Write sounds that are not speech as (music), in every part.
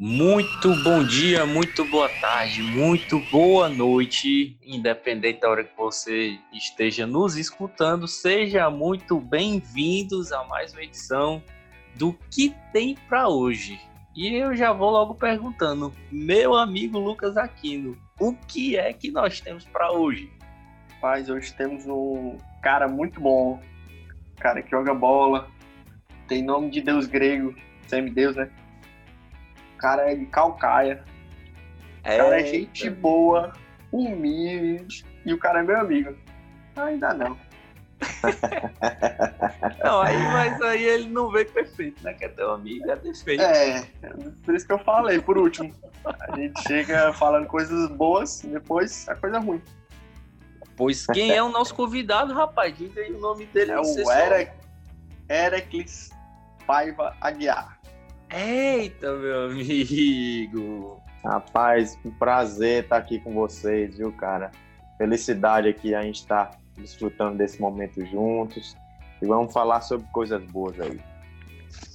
Muito bom dia, muito boa tarde, muito boa noite, independente da hora que você esteja nos escutando, seja muito bem-vindos a mais uma edição do que tem para hoje. E eu já vou logo perguntando, meu amigo Lucas Aquino, o que é que nós temos para hoje? Paz, hoje temos um cara muito bom, cara que joga bola, tem nome de deus grego, semideus, né? O cara é de Calcaia. O cara é gente boa, humilde e o cara é meu amigo. Ainda não. (laughs) não, aí, mas aí ele não veio perfeito, né? Que é teu amigo, é defeito. É, por isso que eu falei, por último. A gente chega falando coisas boas e depois a coisa ruim. Pois quem é o nosso convidado, rapaz? Diga aí o nome dele. É o Eric, Ericles Paiva Aguiar. Eita, meu amigo! Rapaz, um prazer estar aqui com vocês, viu, cara? Felicidade aqui a gente estar tá desfrutando desse momento juntos. E vamos falar sobre coisas boas aí.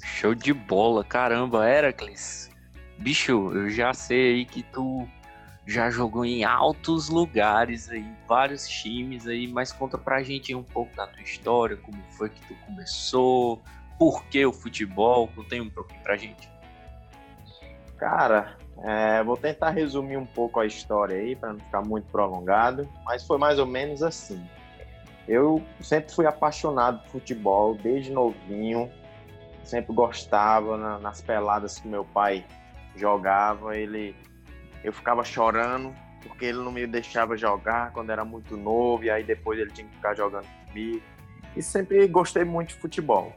Show de bola, caramba, Heracles. Bicho, eu já sei aí que tu já jogou em altos lugares aí, vários times aí, mas conta pra gente um pouco da tua história, como foi que tu começou, por que o futebol? Contei um pouquinho pra gente. Cara, é, vou tentar resumir um pouco a história aí, para não ficar muito prolongado, mas foi mais ou menos assim. Eu sempre fui apaixonado por futebol, desde novinho, sempre gostava na, nas peladas que meu pai jogava, ele eu ficava chorando porque ele não me deixava jogar quando era muito novo e aí depois ele tinha que ficar jogando comigo. E sempre gostei muito de futebol.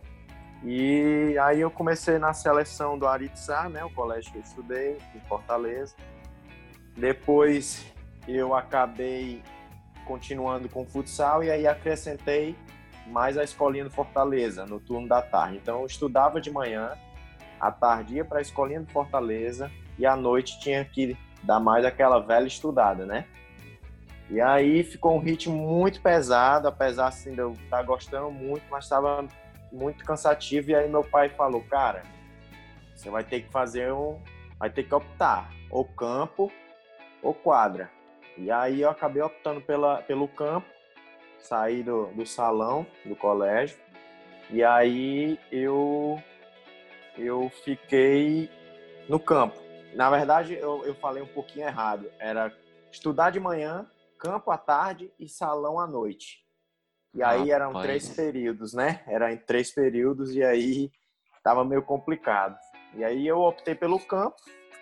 E aí eu comecei na seleção do Aritsá, né, o colégio que eu estudei, em Fortaleza. Depois eu acabei continuando com futsal e aí acrescentei mais a escolinha do Fortaleza, no turno da tarde. Então eu estudava de manhã, à tarde ia para a escolinha do Fortaleza e à noite tinha que dar mais aquela velha estudada, né? E aí ficou um ritmo muito pesado, apesar assim, de eu estar gostando muito, mas estava muito cansativo. E aí meu pai falou, cara, você vai ter que fazer um. Vai ter que optar, ou campo ou quadra. E aí eu acabei optando pela, pelo campo, saí do, do salão do colégio. E aí eu, eu fiquei no campo. Na verdade, eu, eu falei um pouquinho errado. Era estudar de manhã, campo à tarde e salão à noite. E aí eram três períodos, né? Era em três períodos e aí tava meio complicado. E aí eu optei pelo campo,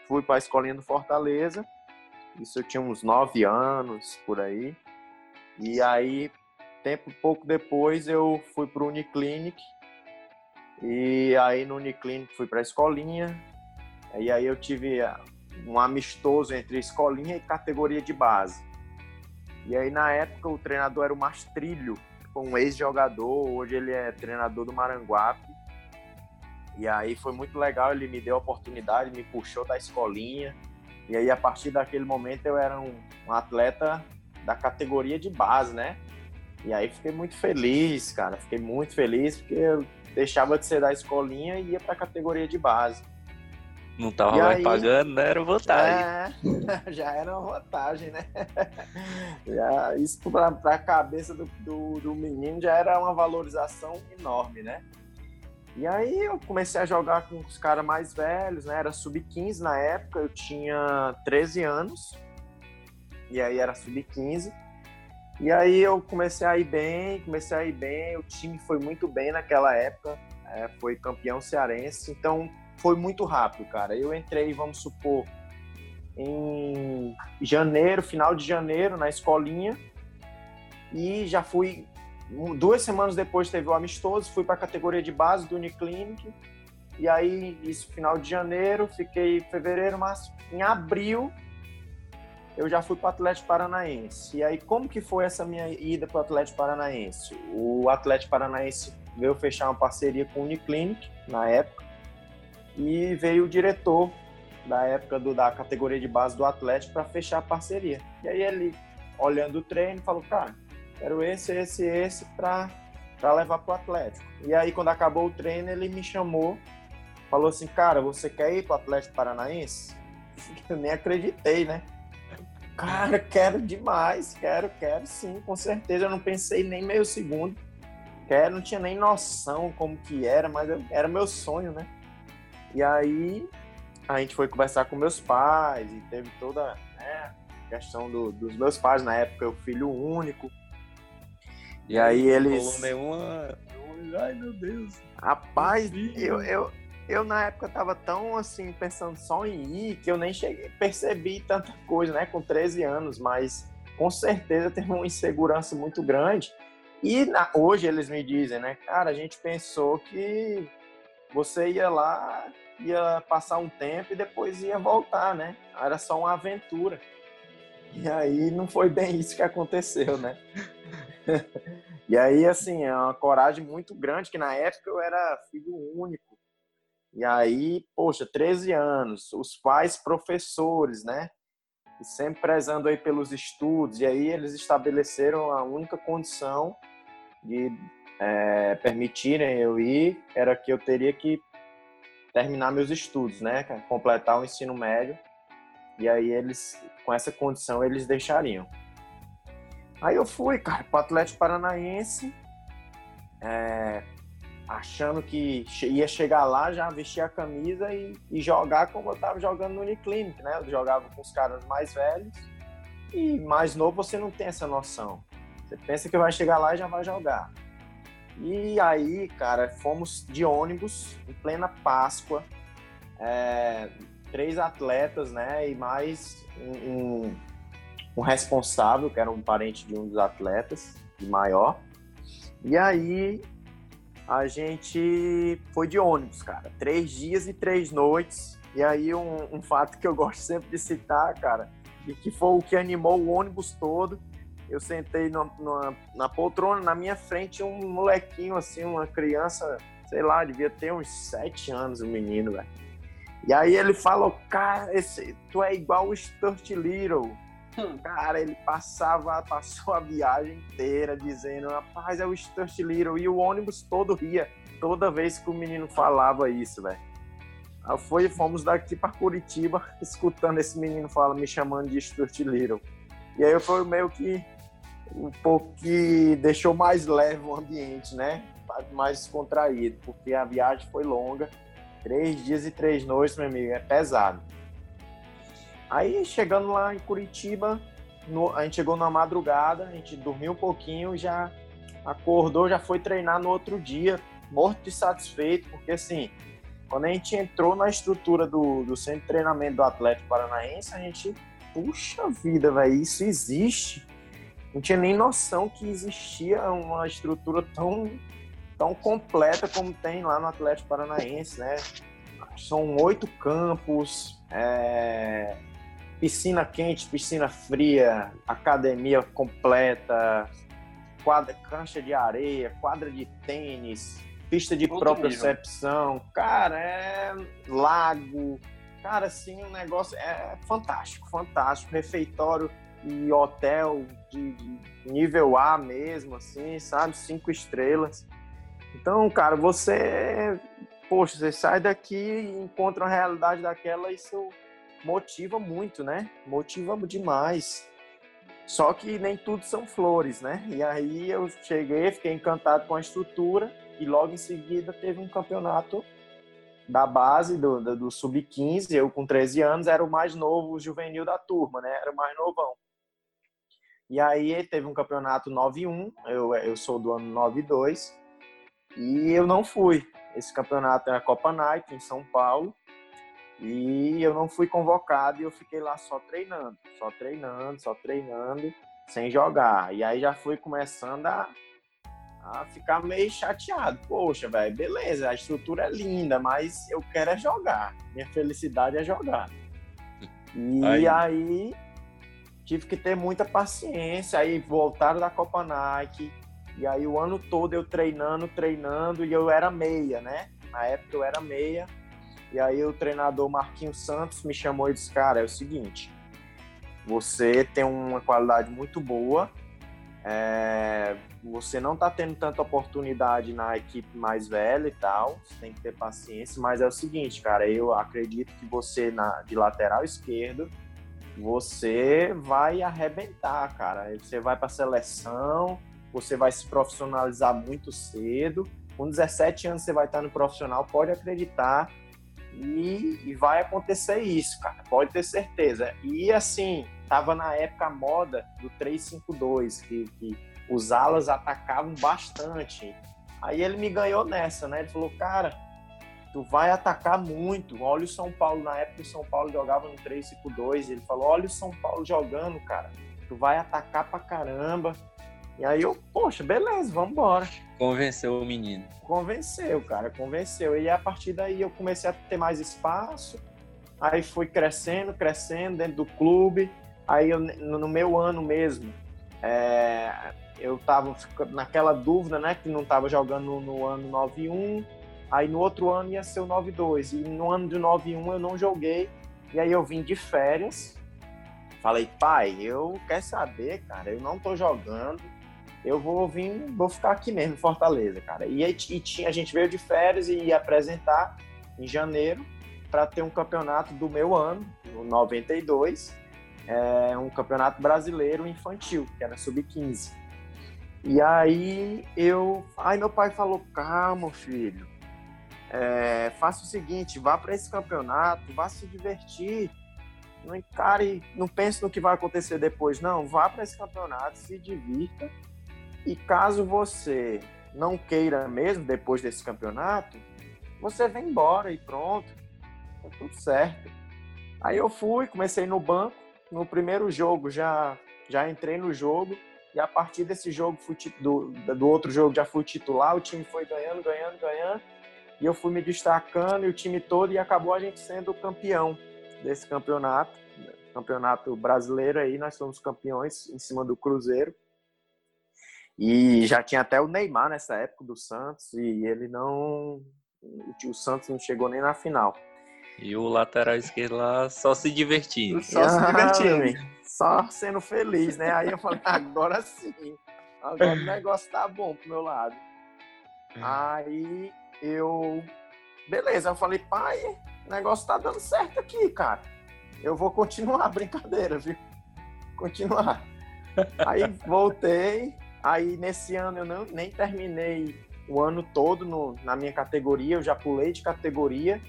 fui para a escolinha do Fortaleza. Isso eu tinha uns nove anos por aí. E aí, tempo pouco depois, eu fui para o Uniclinic. E aí no Uniclinic fui para a escolinha. E aí eu tive um amistoso entre escolinha e categoria de base. E aí na época o treinador era o Mastrilho, um ex-jogador, hoje ele é treinador do Maranguape. E aí foi muito legal, ele me deu a oportunidade, me puxou da escolinha. E aí a partir daquele momento eu era um, um atleta da categoria de base, né? E aí fiquei muito feliz, cara, fiquei muito feliz porque eu deixava de ser da escolinha e ia para a categoria de base. Não tava e mais aí, pagando, né? Era vantagem. É, (laughs) já era uma vantagem, né? (laughs) Já, isso para a cabeça do, do, do, menino já era uma valorização enorme, né? E aí eu comecei a jogar com os caras mais velhos, né? Era sub-15 na época, eu tinha 13 anos. E aí era sub-15. E aí eu comecei a ir bem, comecei a ir bem. O time foi muito bem naquela época, é, foi campeão cearense. Então foi muito rápido, cara. Eu entrei, vamos supor, em janeiro, final de janeiro, na escolinha, e já fui. Duas semanas depois teve o amistoso, fui para a categoria de base do Uniclinic, e aí, isso final de janeiro, fiquei fevereiro, março. Em abril, eu já fui para o Atlético Paranaense. E aí, como que foi essa minha ida para o Atlético Paranaense? O Atlético Paranaense veio fechar uma parceria com o Uniclinic, na época, e veio o diretor da época do, da categoria de base do Atlético para fechar a parceria. E aí ele, olhando o treino, falou, cara, quero esse, esse, esse para levar para o Atlético. E aí quando acabou o treino, ele me chamou falou assim, cara, você quer ir pro Atlético Paranaense? (laughs) Eu nem acreditei, né? Cara, quero demais, quero, quero sim, com certeza. Eu não pensei nem meio segundo. Quero, não tinha nem noção como que era, mas eu, era meu sonho, né? E aí a gente foi conversar com meus pais e teve toda né, a questão do, dos meus pais na época, eu filho único. E aí eles. Nenhuma... Ai meu Deus. Rapaz, eu, eu, eu na época tava tão assim, pensando só em ir, que eu nem cheguei, percebi tanta coisa, né, com 13 anos, mas com certeza (laughs) teve uma insegurança muito grande. E na, hoje eles me dizem, né, cara, a gente pensou que você ia lá, ia passar um tempo e depois ia voltar, né? Era só uma aventura. E aí não foi bem (laughs) isso que aconteceu, né? (laughs) e aí, assim, é uma coragem muito grande, que na época eu era filho único. E aí, poxa, 13 anos, os pais professores, né? E sempre prezando aí pelos estudos. E aí eles estabeleceram a única condição de é, permitirem eu ir, era que eu teria que terminar meus estudos, né? Completar o ensino médio. E aí eles, com essa condição, eles deixariam. Aí eu fui, cara, pro Atlético Paranaense, é, achando que ia chegar lá, já vestir a camisa e, e, jogar como eu tava jogando no Uniclinic, né? Eu jogava com os caras mais velhos e mais novo você não tem essa noção. Você pensa que vai chegar lá e já vai jogar. E aí, cara, fomos de ônibus em plena Páscoa, é, três atletas, né? E mais um, um, um, responsável, que era um parente de um dos atletas, de maior. E aí a gente foi de ônibus, cara. Três dias e três noites. E aí um, um fato que eu gosto sempre de citar, cara, e que foi o que animou o ônibus todo eu sentei na, na, na, poltrona, na minha frente um molequinho assim, uma criança, sei lá, devia ter uns sete anos o menino, velho. E aí ele falou, cara, esse, tu é igual o Stuart Little. Hum. Cara, ele passava, passou a viagem inteira dizendo, rapaz, é o Stuart Little. E o ônibus todo ria, toda vez que o menino falava isso, velho. Aí foi, fomos daqui para Curitiba, (laughs) escutando esse menino fala, me chamando de Stuart Little. E aí foi meio que um pouco que deixou mais leve o ambiente, né? Mais descontraído, porque a viagem foi longa. Três dias e três noites, meu amigo, é pesado. Aí, chegando lá em Curitiba, no, a gente chegou na madrugada, a gente dormiu um pouquinho, já acordou, já foi treinar no outro dia, morto e satisfeito, porque assim, quando a gente entrou na estrutura do, do centro de treinamento do Atlético Paranaense, a gente, puxa vida, velho, isso existe não tinha nem noção que existia uma estrutura tão, tão completa como tem lá no Atlético Paranaense, né? São oito campos, é, piscina quente, piscina fria, academia completa, quadra, cancha de areia, quadra de tênis, pista de propriocepção, cara, é lago, cara, assim, um negócio é fantástico, fantástico, refeitório e hotel de, nível A mesmo, assim, sabe? Cinco estrelas. Então, cara, você, poxa, você sai daqui e encontra uma realidade daquela, isso motiva muito, né? Motiva demais. Só que nem tudo são flores, né? E aí eu cheguei, fiquei encantado com a estrutura e logo em seguida teve um campeonato da base do, do, do sub-15. Eu com 13 anos era o mais novo juvenil da turma, né? Era o mais novão. E aí teve um campeonato 9-1, eu, eu sou do ano 9-2, e eu não fui. Esse campeonato é a Copa Nike, em São Paulo, e eu não fui convocado e eu fiquei lá só treinando, só treinando, só treinando, sem jogar. E aí já fui começando a, a ficar meio chateado. Poxa, velho, beleza, a estrutura é linda, mas eu quero é jogar. Minha felicidade é jogar. E aí, aí tive que ter muita paciência. Aí voltaram da Copa Nike. E aí o ano todo eu treinando, treinando, e eu era meia, né? Na época eu era meia. E aí o treinador Marquinhos Santos me chamou e disse, cara, é o seguinte, você tem uma qualidade muito boa, É, você não está tendo tanta oportunidade na equipe mais velha e tal, você tem que ter paciência, mas é o seguinte, cara, eu acredito que você na, de lateral esquerdo, você vai arrebentar, cara. Você vai para seleção, você vai se profissionalizar muito cedo. Com 17 anos você vai estar no profissional, pode acreditar. E, e vai acontecer isso, cara. Pode ter certeza. E assim, tava na época moda do 352, que, que os alas atacavam bastante. Aí ele me ganhou nessa, né? Ele falou, cara, tu vai atacar muito. Olha o São Paulo, na época o São Paulo jogava no 3-5-2. Ele falou, olha o São Paulo jogando, cara. Tu vai atacar pra caramba. E aí eu, poxa, beleza, vamos embora. Convenceu o menino. Convenceu, cara, convenceu. E a partir daí eu comecei a ter mais espaço. Aí fui crescendo, crescendo dentro do clube. Aí eu, no meu ano mesmo, é, eu tava naquela dúvida, né, que não tava jogando no, no ano 91, aí no outro ano ia ser o 92, e no ano de 91 eu não joguei, e aí eu vim de férias, falei, pai, eu quero saber, cara, eu não tô jogando, eu vou vir, vou ficar aqui mesmo, Fortaleza, cara. E, aí, e tinha, a gente veio de férias e ia apresentar em janeiro para ter um campeonato do meu ano, no 92, é, um campeonato brasileiro infantil, que era sub-15. E aí eu. Aí meu pai falou: calma, filho. É, faça o seguinte, vá para esse campeonato, vá se divertir. Não encare, não pense no que vai acontecer depois, não. Vá para esse campeonato, se divirta. E caso você não queira mesmo depois desse campeonato, você vem embora e pronto. Tá tudo certo. Aí eu fui, comecei no banco no primeiro jogo já já entrei no jogo e a partir desse jogo do, do outro jogo já fui titular, o time foi ganhando, ganhando, ganhando e eu fui me destacando e o time todo e acabou a gente sendo campeão desse campeonato, campeonato brasileiro aí, nós somos campeões em cima do Cruzeiro. E já tinha até o Neymar nessa época do Santos e ele não o Santos não chegou nem na final. E o lateral esquerdo lá só se divertindo. Só ah, se divertindo. Só sendo feliz, né? Aí eu falei, (laughs) agora sim. Agora o negócio tá bom pro meu lado. Hum. Aí eu. Beleza, eu falei, pai, o negócio tá dando certo aqui, cara. Eu vou continuar a brincadeira, viu? Continuar. (laughs) Aí voltei. Aí nesse ano eu não, nem terminei o ano todo no, na minha categoria, eu já pulei de categoria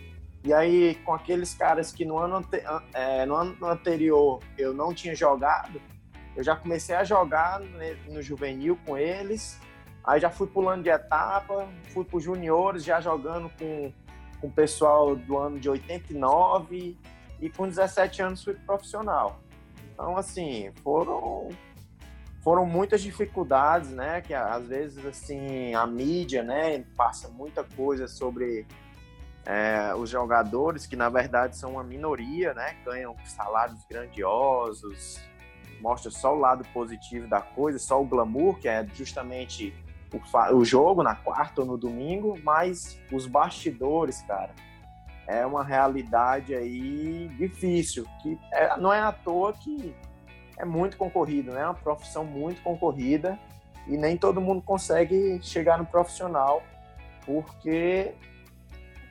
e aí, com aqueles caras que no ano, ante, é, no ano anterior eu não tinha jogado, eu já comecei a jogar no, no juvenil com eles. Aí já fui pulando de etapa, fui para os juniores, já jogando com, com o pessoal do ano de 89 e com 17 anos fui profissional. Então, assim, foram foram muitas dificuldades, né? Que às vezes assim a mídia, né, passa muita coisa sobre é, os jogadores, que na verdade são uma minoria, né, ganham salários grandiosos, mostra só o lado positivo da coisa, só o glamour, que é justamente o, o jogo na quarta ou no domingo, mas os bastidores, cara, é uma realidade aí difícil, que é, não é à toa que é muito concorrido, né? É uma profissão muito concorrida e nem todo mundo consegue chegar no profissional porque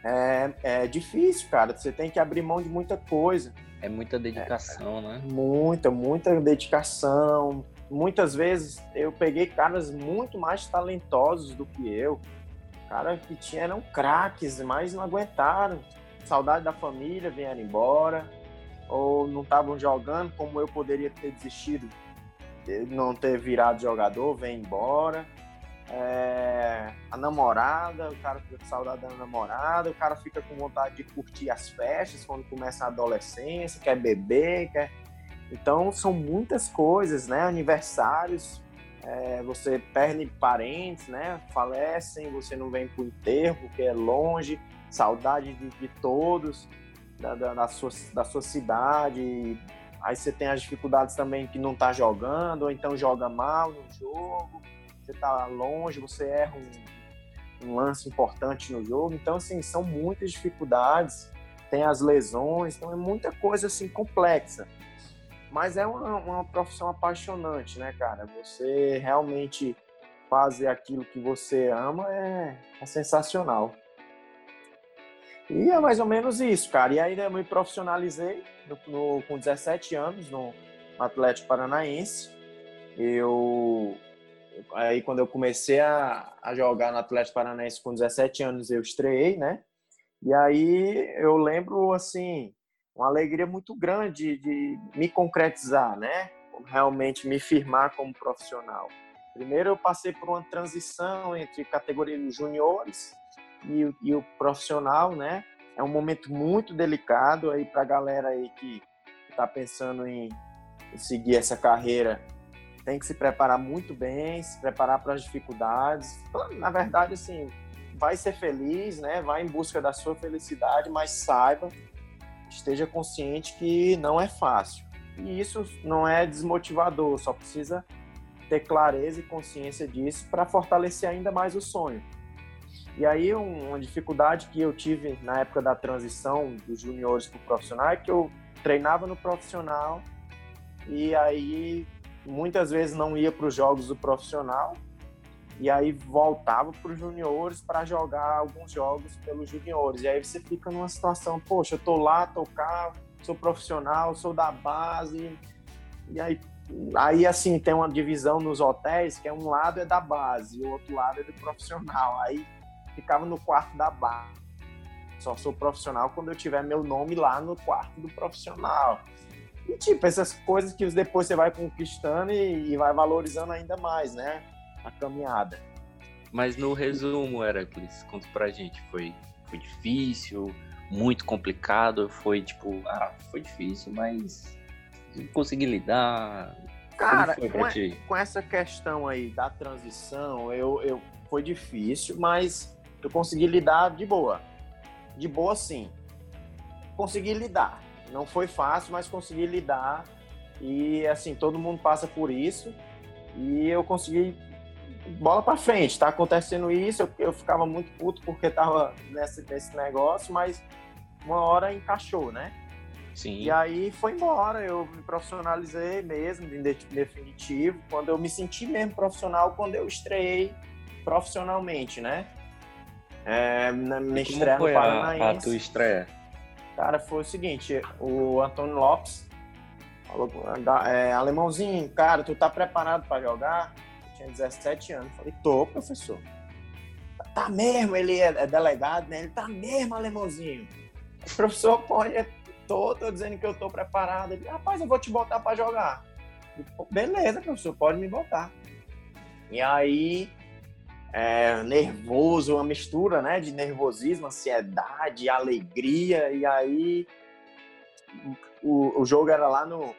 é, é difícil, cara. Você tem que abrir mão de muita coisa. É muita dedicação, é, né? Muita, muita dedicação. Muitas vezes eu peguei caras muito mais talentosos do que eu. Caras que tinham, eram craques, mas não aguentaram. Saudade da família, vieram embora. Ou não estavam jogando como eu poderia ter desistido, não ter virado jogador, vem embora é, a namorada, o cara fica com saudade da namorada, o cara fica com vontade de curtir as festas quando começa a adolescência, quer beber, quer. Então são muitas coisas, né? Aniversários, é, você perde parentes, né? Falecem, você não vem para o enterro porque é longe, saudade de, de todos, da, da, da, sua, da sua cidade. Aí você tem as dificuldades também que não está jogando, ou então joga mal no jogo você está longe, você erra um, um, lance importante no jogo. Então, assim, são muitas dificuldades, tem as lesões, então é muita coisa assim complexa. Mas é uma, uma profissão apaixonante, né, cara? Você realmente fazer aquilo que você ama é, é sensacional. E é mais ou menos isso, cara. E aí eu me profissionalizei no, no, com 17 anos no Atlético Paranaense. Eu aí quando eu comecei a, a jogar no Atlético Paranaense com 17 anos, eu estreiei, né? E aí eu lembro assim, uma alegria muito grande de me concretizar, né? Realmente me firmar como profissional. Primeiro eu passei por uma transição entre categoria juniores e, e o profissional, né? É um momento muito delicado aí para a galera aí que está pensando em seguir essa carreira. Tem que se preparar muito bem, se preparar para as dificuldades. Na verdade, assim, vai ser feliz, né? Vai em busca da sua felicidade, mas saiba, esteja consciente que não é fácil. E isso não é desmotivador, só precisa ter clareza e consciência disso para fortalecer ainda mais o sonho. E aí uma dificuldade que eu tive na época da transição dos juniores para o profissional é que eu treinava no profissional e aí muitas vezes não ia para os jogos do profissional e aí voltava para os juniores para jogar alguns jogos pelos juniores. E aí você fica numa situação, poxa, eu tô lá, cá, sou profissional, sou da base. E aí, aí assim, tem uma divisão nos hotéis que é um lado é da base o outro lado é do profissional. Aí ficava no quarto da barra. Só sou profissional quando eu tiver meu nome lá no quarto do profissional. E, tipo, essas coisas que depois você vai conquistando e, e vai valorizando ainda mais, né? A caminhada. Mas no resumo, Heracles, conta pra gente. Foi, foi difícil, muito complicado? Foi tipo, ah, foi difícil, mas consegui lidar? Cara, com, com, essa questão aí da transição, eu, eu foi difícil, mas eu consegui lidar de boa. De boa, sim. Consegui lidar. Não foi fácil, mas consegui lidar. E, assim, todo mundo passa por isso. E eu consegui bola para frente. Tá acontecendo isso. Eu, eu ficava muito puto porque tava nesse, nesse negócio, mas uma hora encaixou, né? Sim. E aí foi embora, eu me profissionalizei mesmo, em definitivo, quando eu me senti mesmo profissional, quando eu estreiei profissionalmente, né? É, na minha estreia no Paranaense. A, a tua estreia? Cara, foi o seguinte, o Antônio Lopes falou, é, alemãozinho, cara, tu tá preparado para jogar? Eu tinha 17 anos. Falei, tô, professor. Tá mesmo, ele é, é delegado, né? Ele tá mesmo, alemãozinho. O professor pode, é, tô, tô dizendo que eu tô preparado. Ele, rapaz, eu vou te botar para jogar. Beleza, professor, pode me botar. E aí, é, nervoso, uma mistura né, de nervosismo, ansiedade, alegria, e aí o, o jogo era lá no,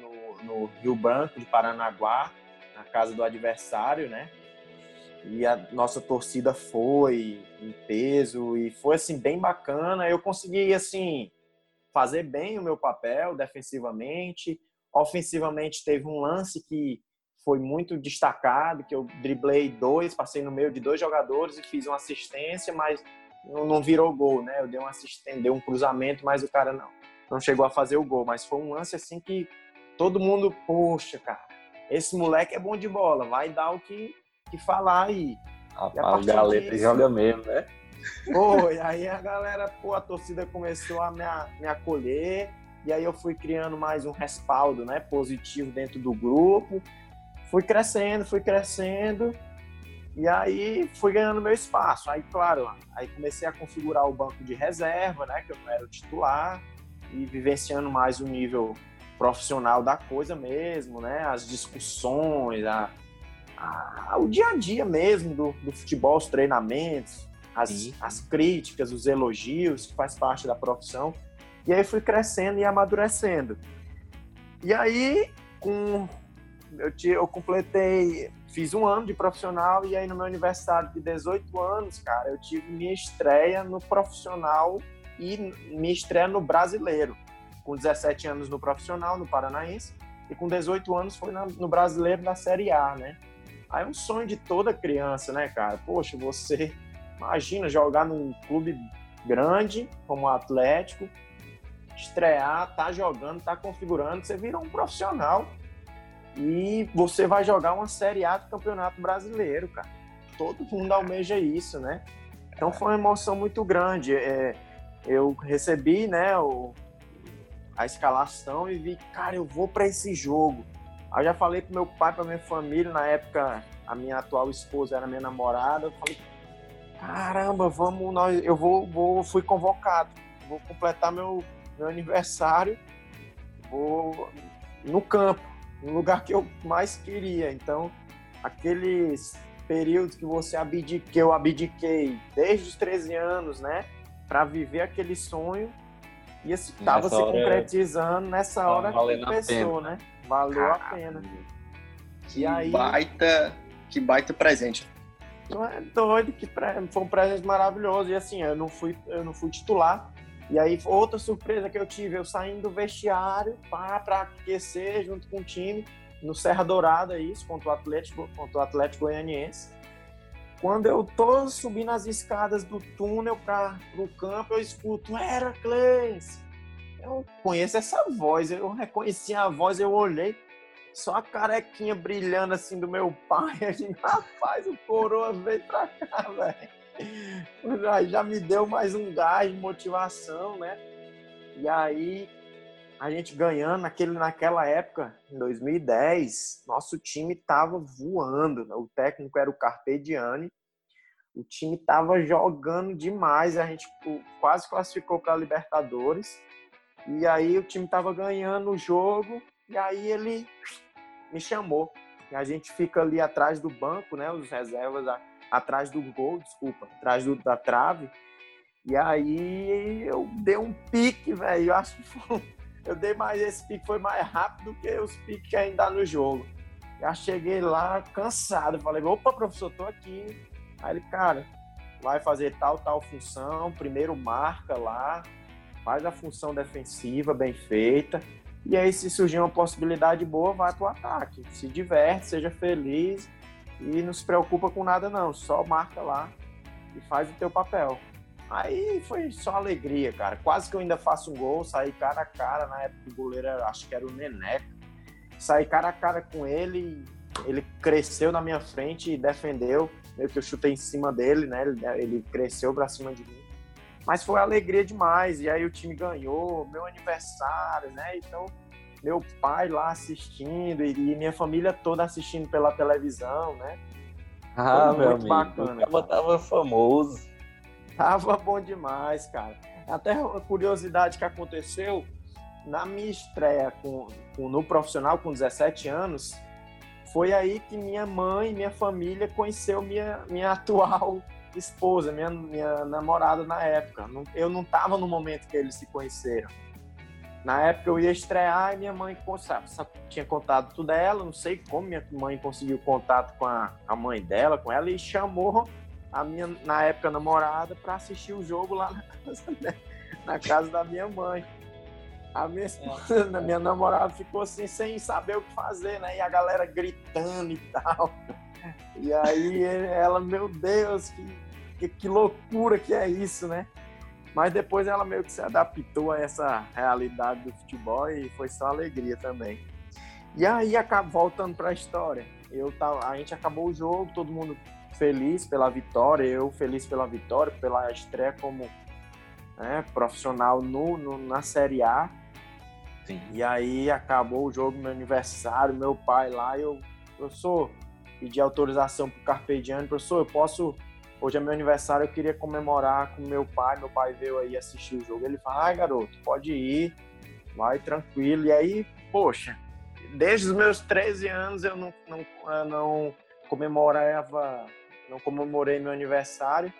no, no, Rio Branco de Paranaguá, na casa do adversário, né? E a nossa torcida foi em peso e foi assim bem bacana. Eu consegui assim fazer bem o meu papel defensivamente, ofensivamente teve um lance que foi muito destacado, que eu driblei dois, passei no meio de dois jogadores e fiz uma assistência, mas não virou gol, né? Eu dei uma assistência, dei um cruzamento, mas o cara não, não chegou a fazer o gol. Mas foi um lance assim que todo mundo, poxa, cara, esse moleque é bom de bola, vai dar o que, que falar aí. Rapaz, a galera disso, joga mesmo, né? Foi, aí a galera, pô, a torcida começou a me, me acolher, e aí eu fui criando mais um respaldo, né, positivo dentro do grupo fui crescendo, fui crescendo e aí fui ganhando meu espaço. Aí, claro, aí comecei a configurar o banco de reserva, né, que eu não era o titular e vivenciando mais o nível profissional da coisa mesmo, né, as discussões, a, a o dia a dia mesmo do, do futebol, os treinamentos, as, as críticas, os elogios, que faz parte da profissão. E aí fui crescendo e amadurecendo. E aí, com eu, te, eu completei, fiz um ano de profissional e aí no meu aniversário de 18 anos, cara, eu tive minha estreia no profissional e minha estreia no brasileiro. Com 17 anos no profissional, no Paranaense, e com 18 anos foi na, no brasileiro da Série A, né? Aí é um sonho de toda criança, né, cara? Poxa, você imagina jogar num clube grande como o Atlético estrear, tá jogando, tá configurando, você vira um profissional e você vai jogar uma Série A do Campeonato Brasileiro, cara. Todo mundo almeja isso, né? Então foi uma emoção muito grande. É, eu recebi, né, o, a escalação e vi, cara, eu vou para esse jogo. Aí já falei pro meu pai, pra minha família, na época a minha atual esposa era minha namorada, eu falei, caramba, vamos, nós, eu vou, vou, fui convocado, vou completar meu, meu aniversário, vou no campo, no lugar que eu mais queria. Então, aqueles períodos que você abdiquei, eu abdiquei desde os 13 anos, né, para viver aquele sonho, e estava se concretizando nessa hora que começou, né? Valeu Caramba. a pena. Que e aí... baita, que baita presente. Não é doido que foi um presente maravilhoso. E assim, eu não fui, eu não fui titular. E aí, outra surpresa que eu tive, eu saindo do vestiário para aquecer junto com o time no Serra Dourada, isso, contra o Atlético, contra o Atlético Goianiense. Quando eu tô subindo as escadas do túnel para o campo, eu escuto Heracles. Eu conheço essa voz, eu reconheci a voz, eu olhei, só a carequinha brilhando assim do meu pai. A gente, rapaz, o coroa veio pra cá, velho. Já me deu mais um gás motivação, né? E aí, a gente ganhando naquele, naquela época, em 2010, nosso time tava voando. Né? O técnico era o Carpediani. O time tava jogando demais. A gente quase classificou para a Libertadores. E aí o time tava ganhando o jogo. E aí ele me chamou. E a gente fica ali atrás do banco, né? Os reservas atrás do gol, desculpa, atrás do, da trave. E aí eu dei um pique, velho. Eu acho que foi, eu dei mais esse pique foi mais rápido do que os piques que ainda no jogo. Já cheguei lá cansado, falei: "Opa, professor, tô aqui". Aí ele, cara, vai fazer tal tal função, primeiro marca lá, faz a função defensiva bem feita. E aí, se surgir uma possibilidade boa, vai pro ataque. Se diverte, seja feliz e não se preocupa com nada, não. Só marca lá e faz o teu papel. Aí foi só alegria, cara. Quase que eu ainda faço um gol, saí cara a cara. Na época o goleiro, era, acho que era o Neneca. Saí cara a cara com ele. Ele cresceu na minha frente e defendeu. Meio que eu chutei em cima dele, né? Ele, ele cresceu pra cima de mim. Mas foi alegria demais. E aí o time ganhou, meu aniversário, né? Então, meu pai lá assistindo e, minha família toda assistindo pela televisão, né? Ah, foi meu muito amigo, bacana. O tava famoso. Tava (laughs) bom demais, cara. Até uma curiosidade que aconteceu na minha estreia com, com, no profissional com 17 anos, foi aí que minha mãe minha família conheceu minha, minha (laughs) atual esposa, minha, minha namorada na época. Eu não estava no momento que eles se conheceram. Na época eu ia estrear e minha mãe sabe, tinha contato dela, não sei como minha mãe conseguiu contato com a, a mãe dela, com ela, e chamou a minha, na época, namorada para assistir o jogo lá na casa, na casa da minha mãe. A minha, esposa, (laughs) minha namorada ficou assim, sem saber o que fazer, né? E a galera gritando e tal. E aí ela, meu Deus, que que, que loucura que é isso, né? Mas depois ela meio que se adaptou a essa realidade do futebol e foi só alegria também. E aí, voltando para a história, eu tava, a gente acabou o jogo, todo mundo feliz pela vitória, eu feliz pela vitória, pela estreia como né, profissional no, no, na Série A. Sim. E aí acabou o jogo, meu aniversário, meu pai lá, eu, professor, pedi autorização para o Carpegiani, professor, eu posso Hoje é meu aniversário, eu queria comemorar com meu pai. Meu pai veio aí assistir o jogo. Ele fala: ai, garoto, pode ir, vai tranquilo. E aí, poxa, desde os meus 13 anos eu não, não, eu não comemorava, não comemorei meu aniversário,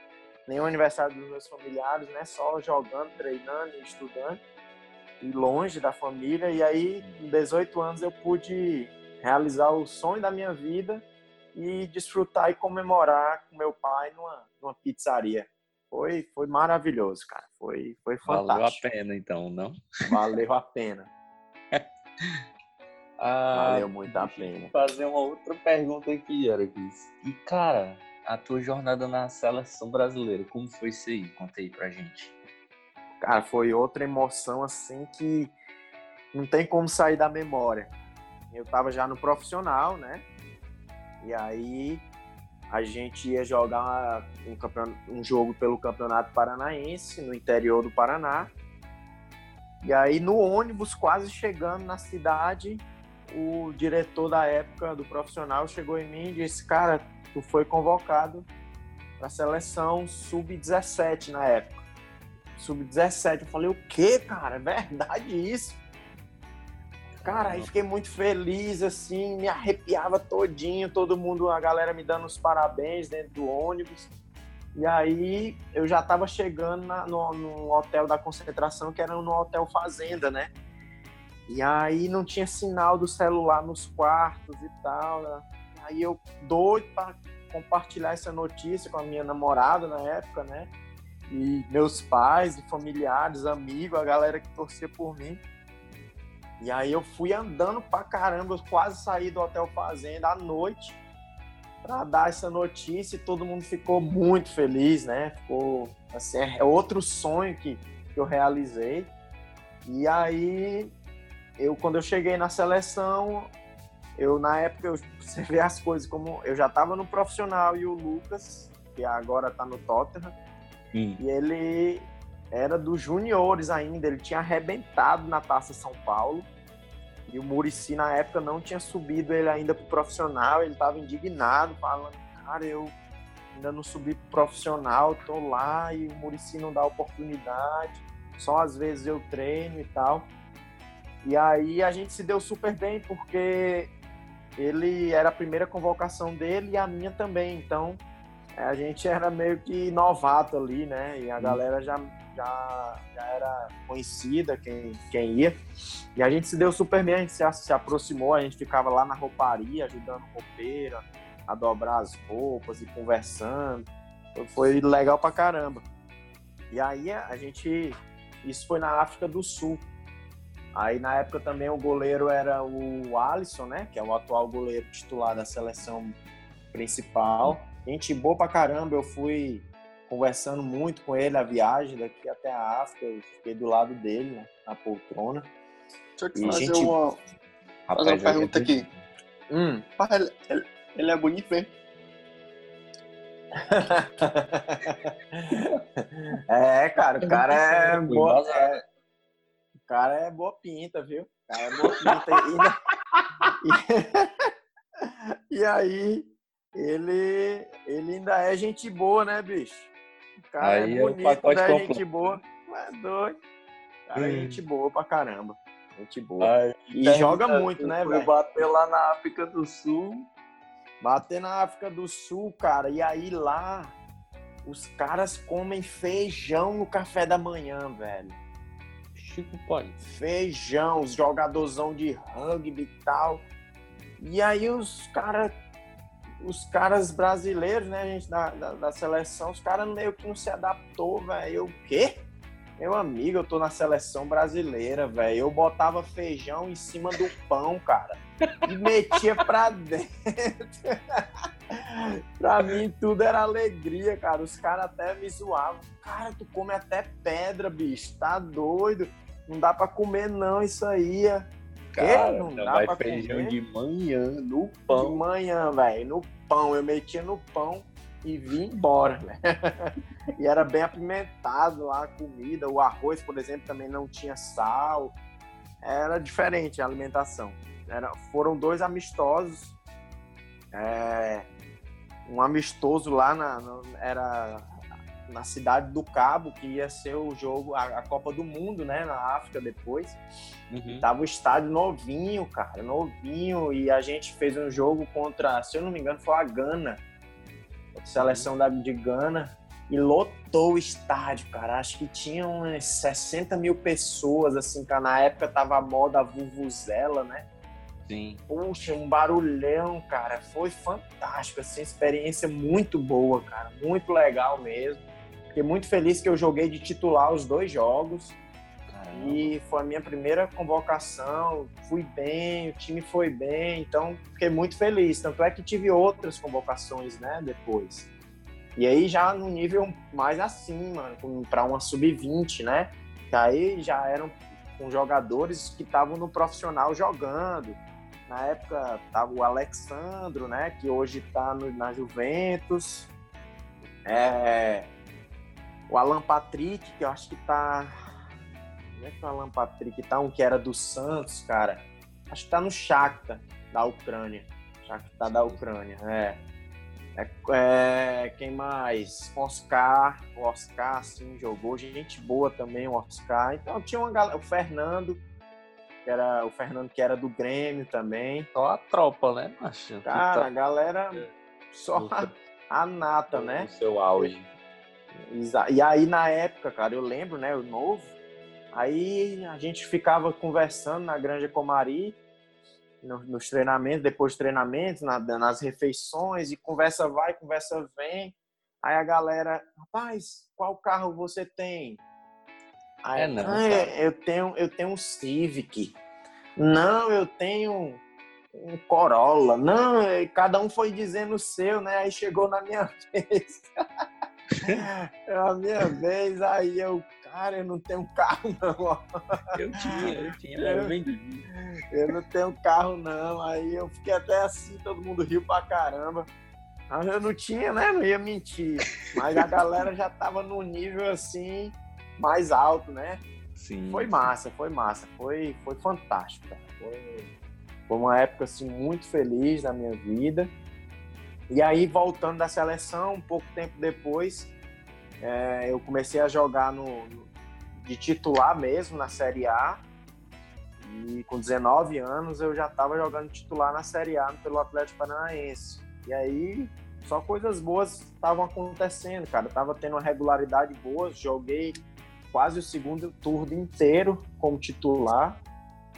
nem o aniversário dos meus familiares, né? Só jogando, treinando, estudando e longe da família. E aí, com 18 anos, eu pude realizar o sonho da minha vida e desfrutar e comemorar com meu pai numa, numa pizzaria. Foi, foi maravilhoso, cara. Foi, foi fantástico. Valeu a pena, então, não? Valeu a pena. (laughs) ah, Valeu muito a pena. Fazer uma outra pergunta aqui, Araquis. E, cara, a tua jornada na seleção brasileira, como foi isso aí? Conta aí pra gente. cara, foi outra emoção assim que não tem como sair da memória. Eu tava já no profissional, né? E aí a gente ia jogar um, um jogo pelo Campeonato Paranaense no interior do Paraná. E aí no ônibus, quase chegando na cidade, o diretor da época do profissional chegou em mim e disse: Cara, tu foi convocado para a seleção sub-17 na época. Sub-17. Eu falei: O que, cara? É verdade isso? Cara, aí fiquei muito feliz, assim, me arrepiava todinho, todo mundo, a galera me dando os parabéns dentro do ônibus. E aí eu já estava chegando na, no, no, hotel da concentração, que era no Hotel Fazenda, né? E aí não tinha sinal do celular nos quartos e tal. Né? Aí eu doido para compartilhar essa notícia com a minha namorada na época, né? E meus pais, familiares, amigos, a galera que torcia por mim. E aí eu fui andando pra caramba, eu quase saí do Hotel Fazenda à noite para dar essa notícia e todo mundo ficou muito feliz, né? Ficou assim, é outro sonho que, que eu realizei. E aí eu quando eu cheguei na seleção, eu na época eu, (laughs) você vê as coisas como eu já estava no profissional e o Lucas, que agora está no Tottenham, hum. e ele era dos juniores ainda, ele tinha arrebentado na Taça São Paulo. E o Murici na época não tinha subido ele ainda pro profissional, ele estava indignado, falando, cara, eu ainda não subi pro profissional, tô lá e o Murici não dá oportunidade, só às vezes eu treino e tal. E aí a gente se deu super bem porque ele era a primeira convocação dele e a minha também, então a gente era meio que novato ali, né? E a galera já já, já era conhecida quem, quem ia. E a gente se deu super bem, a gente se, se aproximou, a gente ficava lá na rouparia, ajudando o roupeira a dobrar as roupas e conversando. Foi legal pra caramba. E aí a gente. Isso foi na África do Sul. Aí na época também o goleiro era o Alisson, né? Que é o atual goleiro titular da seleção principal. Gente boa pra caramba. Eu fui conversando muito com ele a viagem daqui até a África. Eu fiquei do lado dele, né, na poltrona. Deixa eu te e fazer gente... uma, Rapaz, uma pergunta aqui. Hum. Ele, ele, ele é bonito mesmo? (laughs) é, cara, o cara é boa. É, cara é boa pinta, viu? O cara é boa pinta. e, (laughs) e aí, ele, ele ainda é gente boa, né, bicho? cara Aí é bonito, é o pacote né? Gente boa. É doido. Cara, hum. gente boa pra caramba. Gente boa. Aí, e joga muito, né, velho? Bater lá na África do Sul. Bater na África do Sul, cara. E aí lá, os caras comem feijão no café da manhã, velho. Chico pai. Feijão, os jogadorzão de rugby e tal. E aí os caras os caras brasileiros, né, gente, da, da, da seleção, os caras meio que não se adaptou, velho. O quê? Meu amigo, eu tô na seleção brasileira, velho. Eu botava feijão em cima do pão, cara. E metia pra dentro. (laughs) pra mim tudo era alegria, cara. Os caras até me zoavam. Cara, tu come até pedra, bicho. Tá doido. Não dá pra comer, não, isso aí. Cara, não dá vai pra feijão comer. de manhã, no pão. De manhã, velho. No pão. Eu metia no pão e vim embora, né? (laughs) e era bem apimentado lá a comida. O arroz, por exemplo, também não tinha sal. Era diferente a alimentação. Era, foram dois amistosos. É, um amistoso lá na, no, era na cidade do Cabo, que ia ser o jogo, a, a Copa do Mundo, né, na África depois. Uhum. Tava o estádio novinho, cara, novinho, e a gente fez um jogo contra, se eu não me engano, foi a Gana, a seleção uhum. da, de Gana, e lotou o estádio, cara. Acho que tinha umas 60 mil pessoas, assim, que na época tava a moda Vuvuzela, né? Sim. Puxa, um barulhão, cara. Foi fantástico, assim, experiência muito boa, cara. Muito legal mesmo. Fiquei muito feliz que eu joguei de titular os dois jogos. Caramba. E foi a minha primeira convocação. Fui bem, o time foi bem, então fiquei muito feliz. Tanto é que tive outras convocações, né, depois. E aí já no nível mais assim, mano, para uma sub-20, né? aí já eram com jogadores que estavam no profissional jogando. Na época tava o Alexandro, né, que hoje está na Juventus. É, o Alan Patrick, que eu acho que tá. Como é que é o Alan Patrick tá? Um que era do Santos, cara. Acho que tá no Shakhtar, da Ucrânia. Shakhtar da Ucrânia, é. É, é, quem mais? Oscar, o Oscar, sim, jogou. Gente boa também, o Oscar. Então tinha uma galera, o Fernando, que era o Fernando que era do Grêmio também. Só a tropa, né, macho? Cara, tá... a galera só a, a nata, né? No seu auge. E aí na época, cara, eu lembro, né, o novo, aí a gente ficava conversando na Granja Comari nos treinamentos, depois dos treinamentos, na, nas refeições, e conversa vai, conversa vem. Aí a galera, rapaz, qual carro você tem? Aí, é, não, ah, eu tenho, eu tenho um Civic. Não, eu tenho um Corolla. Não, cada um foi dizendo o seu, né? Aí chegou na minha (laughs) vez. A minha vez, aí eu, cara, eu não tenho carro não. Eu tinha, eu tinha, eu vendi. Eu não tenho carro não. Aí eu fiquei até assim, todo mundo riu pra caramba. Mas eu não tinha, né? Não ia mentir. Mas a galera já tava num nível assim, mais alto, né? Sim. Foi massa, foi massa. Foi, foi fantástico, cara. Foi, foi uma época assim, muito feliz na minha vida. E aí, voltando da seleção, um pouco tempo depois, é, eu comecei a jogar no, no, de titular mesmo na Série A. E com 19 anos eu já estava jogando titular na Série A pelo Atlético Paranaense. E aí só coisas boas estavam acontecendo, cara. Eu tava tendo uma regularidade boa, joguei quase o segundo turno inteiro como titular.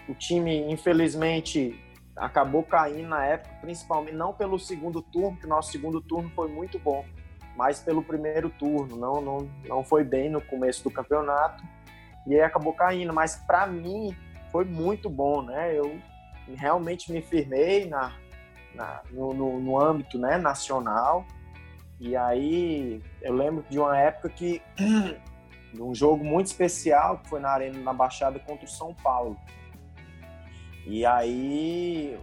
O time, infelizmente, acabou caindo na época, principalmente não pelo segundo turno, que nosso segundo turno foi muito bom, mas pelo primeiro turno. Não, não, não foi bem no começo do campeonato e aí acabou caindo. Mas para mim foi muito bom, né? Eu realmente me firmei na, na no, no, no, âmbito né, nacional. E aí eu lembro de uma época que (clears throat) um jogo muito especial que foi na arena na Baixada contra o São Paulo. E aí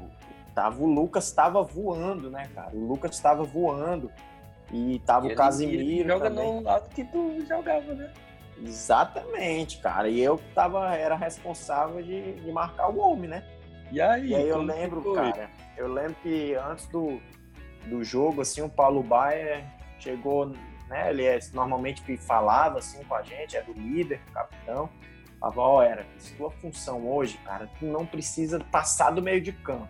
tava, o Lucas estava voando, né, cara? O Lucas estava voando. E tava e o Casimiro. Ele joga também. no lado que tu jogava, né? Exatamente, cara. E eu tava, era responsável de, de marcar o homem, né? E aí? E aí eu lembro, cara, eu lembro que antes do, do jogo, assim, o Paulo Baier chegou, né? Ele é, normalmente falava assim com a gente, é do líder, capitão. Falava, ó, era, tua função hoje, cara, tu não precisa passar do meio de campo.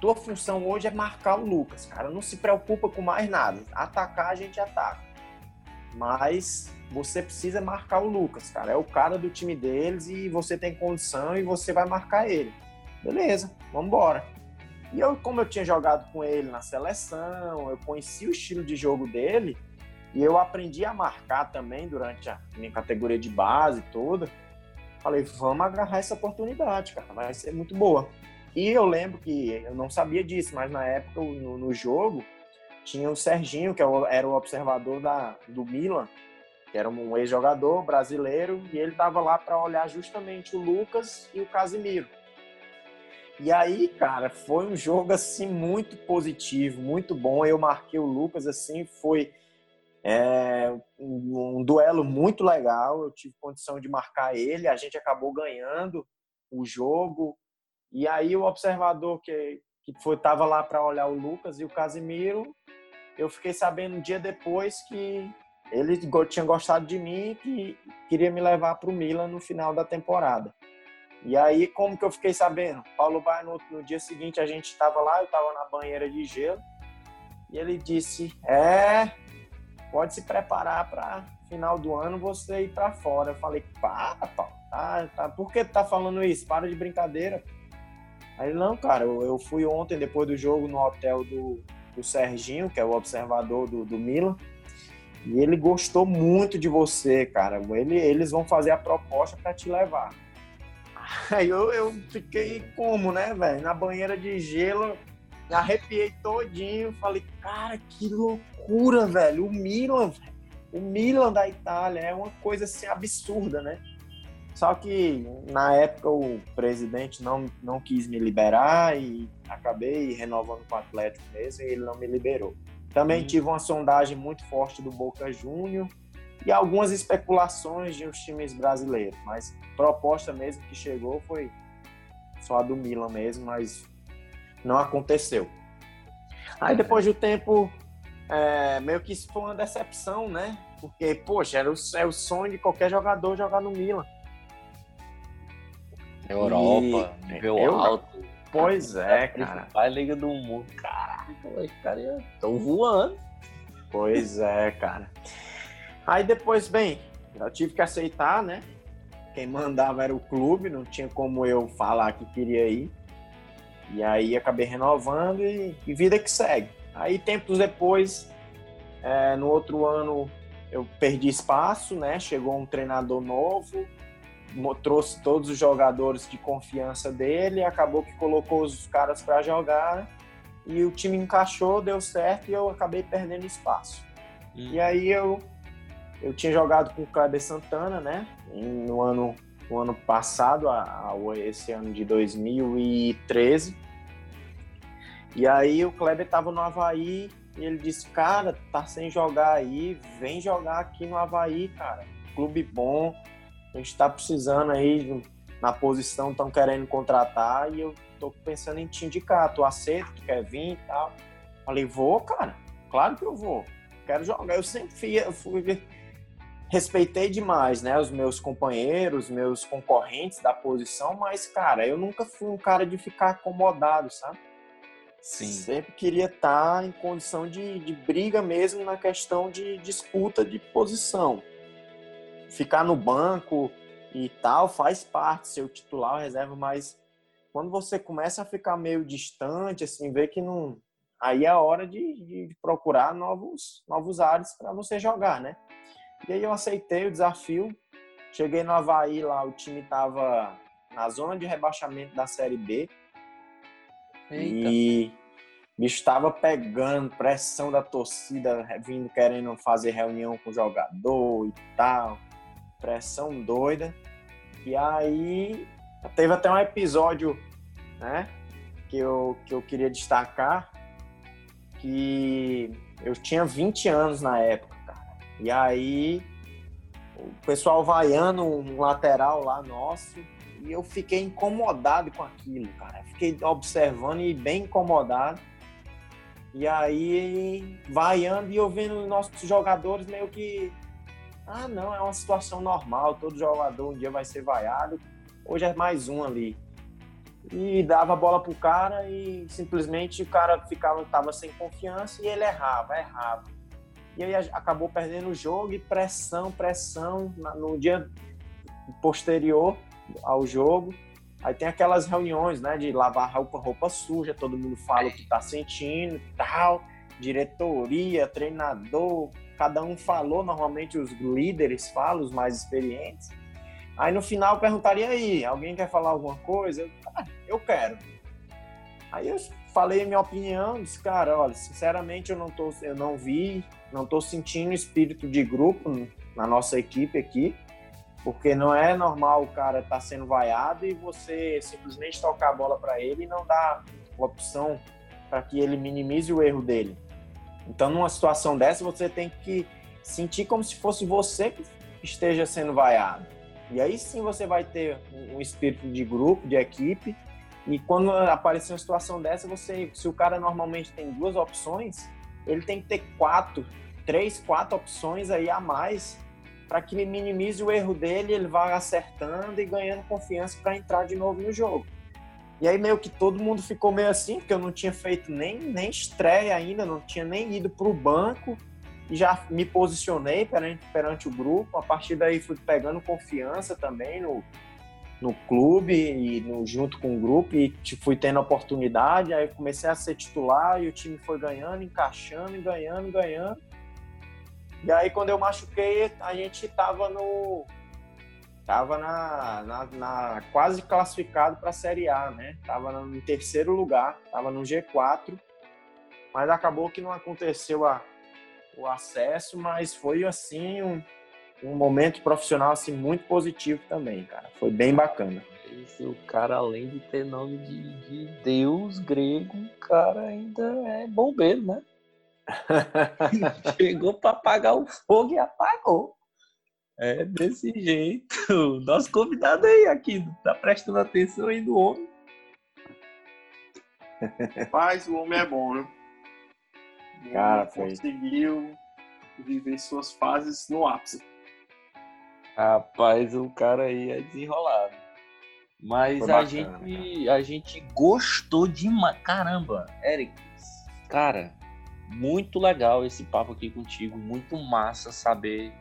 Tua função hoje é marcar o Lucas, cara. Não se preocupa com mais nada. Atacar, a gente ataca. Mas você precisa marcar o Lucas, cara. É o cara do time deles e você tem condição e você vai marcar ele. Beleza, vamos embora. E eu, como eu tinha jogado com ele na seleção, eu conheci o estilo de jogo dele e eu aprendi a marcar também durante a minha categoria de base toda. Falei, vamos agarrar essa oportunidade, cara, vai ser muito boa. E eu lembro que eu não sabia disso, mas na época no, no jogo tinha o Serginho, que é era o observador da, do Milan, que era um ex-jogador brasileiro, e ele estava lá para olhar justamente o Lucas e o Casimiro. E aí, cara, foi um jogo assim muito positivo, muito bom. Eu marquei o Lucas assim, foi é um, um, duelo muito legal. Eu tive condição de marcar ele. A gente acabou ganhando o jogo. E aí o observador que que foi tava lá para olhar o Lucas e o Casimiro, eu fiquei sabendo um dia depois que ele tinha gostado de mim e que queria me levar para o Milan no final da temporada. E aí, como que eu fiquei sabendo? Paulo vai no, no dia seguinte a gente estava lá, eu estava na banheira de gelo e ele disse: É, pode se preparar para final do ano você ir para fora. Eu falei, para, tá, tá, por que tá falando isso? Para de brincadeira. Aí não, cara, eu, eu fui ontem, depois do jogo, no hotel do, do Serginho, que é o observador do, do Milan, e ele gostou muito de você, cara. Ele, eles vão fazer a proposta para te levar. (laughs) Aí eu, eu fiquei como, né, velho? Na banheira de gelo, me arrepiei todinho. Falei, cara, que loucura, velho. O Milan, velho. O Milan da Itália é uma coisa assim absurda, né? Só que na época o presidente não, não quis me liberar e acabei renovando com o Atlético mesmo e ele não me liberou. Também hum. tive uma sondagem muito forte do Boca Júnior e algumas especulações de uns times brasileiros, mas proposta mesmo que chegou foi só a do Milan mesmo, mas não aconteceu. Aí depois do tempo, é, meio que isso foi uma decepção, né? Porque, poxa, era o, é o sonho de qualquer jogador jogar no Milan. Europa, e... nível eu... alto. Pois é, cara. Vai Liga do Mundo. Caraca, os caras estão voando. Pois é, cara. Aí depois, bem, eu tive que aceitar, né? Quem mandava era o clube, não tinha como eu falar que queria ir. E aí acabei renovando e, e vida que segue. Aí tempos depois, é, no outro ano, eu perdi espaço, né? Chegou um treinador novo, trouxe todos os jogadores de confiança dele, acabou que colocou os caras para jogar e o time encaixou, deu certo e eu acabei perdendo espaço. Hum. E aí eu eu tinha jogado com o Kleber Santana, né? No ano no ano passado, a, a, esse ano de 2013. E aí o Kleber estava no Havaí e ele disse, cara, tá sem jogar aí, vem jogar aqui no Havaí, cara. Clube bom, a gente está precisando aí na posição, estão querendo contratar e eu tô pensando em te indicar. Tu aceita, tu quer vir e tal? Falei, vou, cara. Claro que eu vou. Quero jogar. Eu sempre fui, fui respeitei demais, né, os meus companheiros, meus concorrentes da posição, mas cara, eu nunca fui um cara de ficar acomodado, sabe? Sim. Sempre queria estar em condição de, de briga mesmo na questão de disputa de posição ficar no banco e tal faz parte, ser o titular, o reserva, mas quando você começa a ficar meio distante, assim, vê que não. Aí é a hora de, de procurar novos, novos ares para você jogar, né? E aí eu aceitei o desafio. Cheguei no Havaí lá, o time tava na zona de rebaixamento da Série B. Eita. E estava pegando, pressão da torcida, vindo querendo fazer reunião com o jogador e tal pressão doida. E aí teve até um episódio, né, que eu, que eu queria destacar, que eu tinha 20 anos na época. E aí o pessoal vaiando um lateral lá nosso, e eu fiquei incomodado com aquilo, cara. Fiquei observando e bem incomodado. E aí, vaiando e eu vendo nossos jogadores meio que ah, não, é uma situação normal, todo jogador um dia vai ser vaiado, hoje é mais um ali. E dava a bola pro cara e simplesmente o cara ficava, tava sem confiança e ele errava, errava. E aí acabou perdendo o jogo e pressão, pressão no dia posterior ao jogo. Aí tem aquelas reuniões, né, de lavar roupa, roupa suja, todo mundo fala o que tá sentindo, tal, diretoria, treinador, cada um falou, normalmente os líderes falam, os mais experientes. Aí no final eu perguntaria aí, alguém quer falar alguma coisa? Eu, ah, eu quero. Aí eu falei a minha opinião, disse, cara, olha, sinceramente eu não tô, eu não vi, não tô sentindo espírito de grupo na nossa equipe aqui, porque não é normal o cara estar tá sendo vaiado e você simplesmente tocar a bola para ele e não dar opção para que ele minimize o erro dele. Então, numa situação dessa, você tem que sentir como se fosse você que esteja sendo vaiado. E aí sim você vai ter um espírito de grupo, de equipe. E quando aparecer uma situação dessa, você, se o cara normalmente tem duas opções, ele tem que ter quatro, três, quatro opções aí a mais para que ele minimize o erro dele, ele vá acertando e ganhando confiança para entrar de novo no jogo. E aí meio que todo mundo ficou meio assim, porque eu não tinha feito nem, nem estreia ainda, não tinha nem ido para o banco e já me posicionei perante, perante o grupo. A partir daí fui pegando confiança também no, no clube e no, junto com o grupo e fui tendo oportunidade. Aí comecei a ser titular e o time foi ganhando, encaixando, ganhando, ganhando. E aí quando eu machuquei, a gente estava no Tava na, na, na quase classificado para a Série A, né? Tava no terceiro lugar, tava no G4, mas acabou que não aconteceu a, o acesso, mas foi assim um, um momento profissional assim muito positivo também, cara. Foi bem bacana. Esse, o cara, além de ter nome de, de deus grego, o cara ainda é bombeiro, né? (laughs) Chegou para apagar o fogo e apagou. É desse jeito. (laughs) Nosso convidado aí aqui, tá prestando atenção aí no homem. Mas o homem é bom, né? Cara, conseguiu viver suas fases no ápice. Rapaz, o cara aí é desenrolado. Mas a gente, a gente gostou demais. Caramba, Eric, cara, muito legal esse papo aqui contigo. Muito massa saber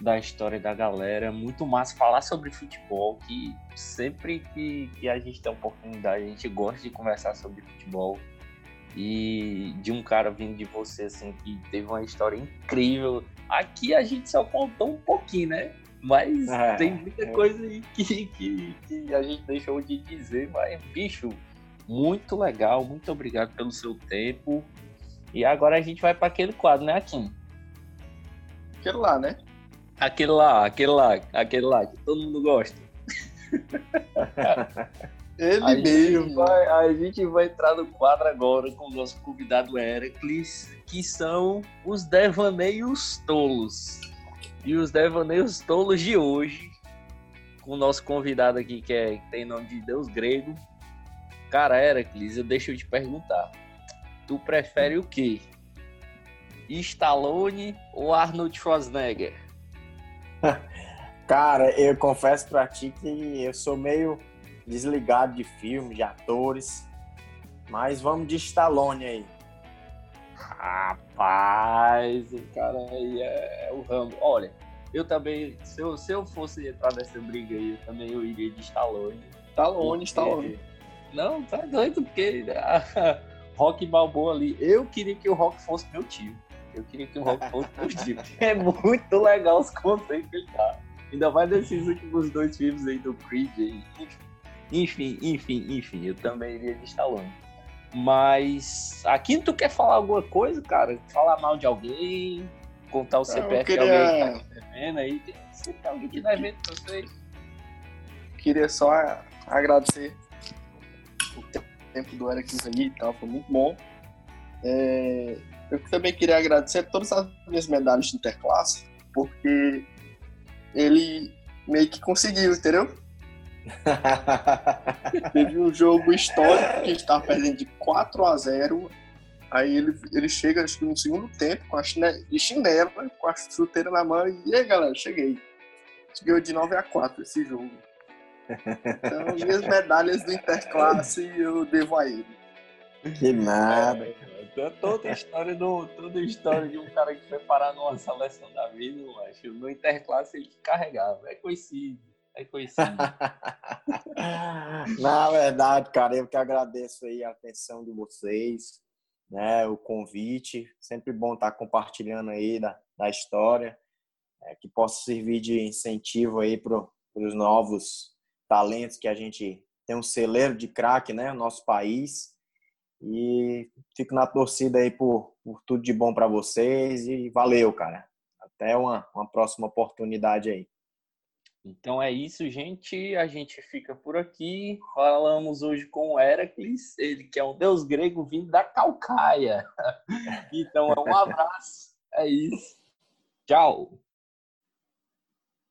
da história da galera. Muito massa falar sobre futebol, que sempre que, que a gente tem oportunidade, a gente gosta de conversar sobre futebol. E de um cara vindo de você, assim, que teve uma história incrível. Aqui a gente só contou um pouquinho, né? Mas é, tem muita é. coisa aí que, que, que a gente deixou de dizer. Mas, bicho, muito legal. Muito obrigado pelo seu tempo. E agora a gente vai para aquele quadro, né, Akin? Aquele lá, né? Aquele lá, aquele lá, aquele lá, que todo mundo gosta. (laughs) Ele a mesmo. Vai, a gente vai entrar no quadro agora com o nosso convidado Heracles, que são os devaneios tolos. E os devaneios tolos de hoje, com o nosso convidado aqui, que, é, que tem nome de Deus grego. Cara, Heracles, eu deixo te perguntar. Tu prefere o quê? Stallone ou Arnold Schwarzenegger? (laughs) Cara, eu confesso pra ti que eu sou meio desligado de filmes, de atores. Mas vamos de Stallone aí. Rapaz, o cara aí é, é, o Rambo. Olha, eu também, se eu, se eu fosse entrar nessa briga aí, eu também eu iria de Stallone. Stallone, porque... Stallone. Não, tá doido, porque (laughs) Rock Balboa ali, eu queria que o Rock fosse meu tio. Eu queria que o Rock fosse meu tio. (laughs) É muito legal os conceitos que ele tá. Ainda mais nesses últimos dois filmes aí do Creed. Enfim, enfim, enfim, eu também iria de Stallone. Mas aqui tu quer falar alguma coisa, cara? Falar mal de alguém, contar o CPF queria... de alguém que tá devendo aí. Se tem alguém que tá devendo pra vocês. Queria só agradecer o tempo do Eric aí e tal, foi muito bom. É... Eu também queria agradecer todas as minhas medalhas de interclasse, porque ele meio que conseguiu, entendeu? (laughs) Teve um jogo histórico que a gente estava perdendo de 4 a 0 Aí ele, ele chega, acho que no segundo tempo, com a chinela, de chinela, com a chuteira na mão, e aí galera, cheguei. Ganhou de 9 a 4 esse jogo. Então, minhas medalhas do Interclasse eu devo a ele. Que nada. É, toda a história do, toda história de um cara que foi parar numa seleção da vida, eu acho. No Interclasse ele carregava. É conhecido. É conhecido. (laughs) Na verdade, cara, eu que agradeço aí a atenção de vocês, né, o convite. Sempre bom estar compartilhando aí da, da história, é, que possa servir de incentivo aí para os novos talentos que a gente tem um celeiro de craque, né, no nosso país. E fico na torcida aí por, por tudo de bom para vocês e valeu, cara. Até uma, uma próxima oportunidade aí. Então é isso, gente. A gente fica por aqui. Falamos hoje com o Heracles, ele que é um deus grego vindo da Calcaia. (laughs) Então é um abraço. É isso. Tchau.